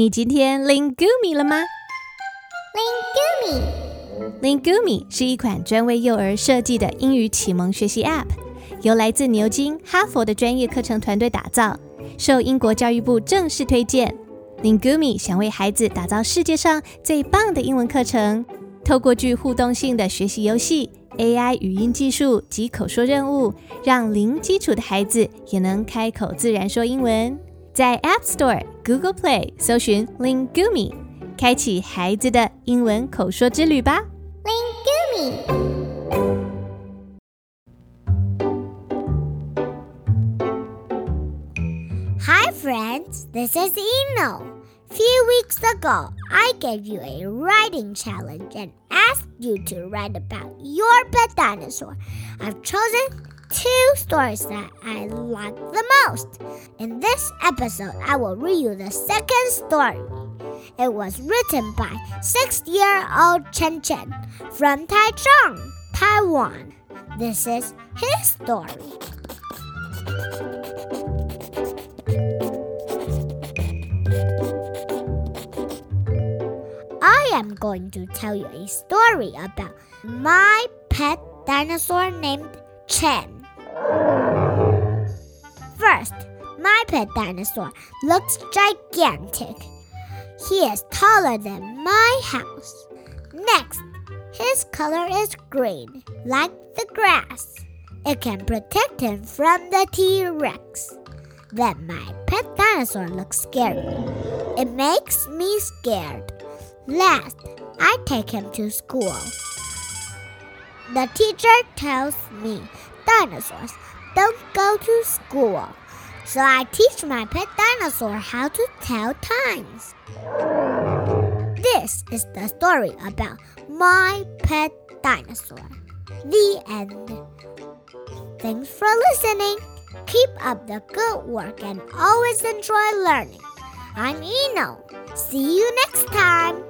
你今天 Lingumi 了吗 Lingumi. Lingumi 是一款专为幼儿设计的英语启蒙学习 App，由来自牛津、哈佛的专业课程团队打造，受英国教育部正式推荐。Lingumi 想为孩子打造世界上最棒的英文课程，透过具互动性的学习游戏、AI 语音技术及口说任务，让零基础的孩子也能开口自然说英文。在 App Store、Google Play 搜寻 Lingumi，开启孩子的英文口说之旅吧。 Lingumi. Hi friends, this is Eno. Few weeks ago, I gave you a writing challenge and asked you to write about your pet dinosaur. I've chosen two stories that I like the most. In this episode, I will read you the second story. It was written by six-year-old Chien Chien from Taichung, Taiwan. This is his story. I am going to tell you a story about my pet dinosaur named Chen. First, my pet dinosaur looks gigantic. He is taller than my house. Next, his color is green, like the grass. It can protect him from the T Rex. Then my pet dinosaur looks scary. It makes me scared. Last, I take him to school. The teacher tells me dinosaurs don't go to school. So I teach my pet dinosaur how to tell times. This is the story about my pet dinosaur. The end. Thanks for listening. Keep up the good work and always enjoy learning. I'm Eno. See you next time.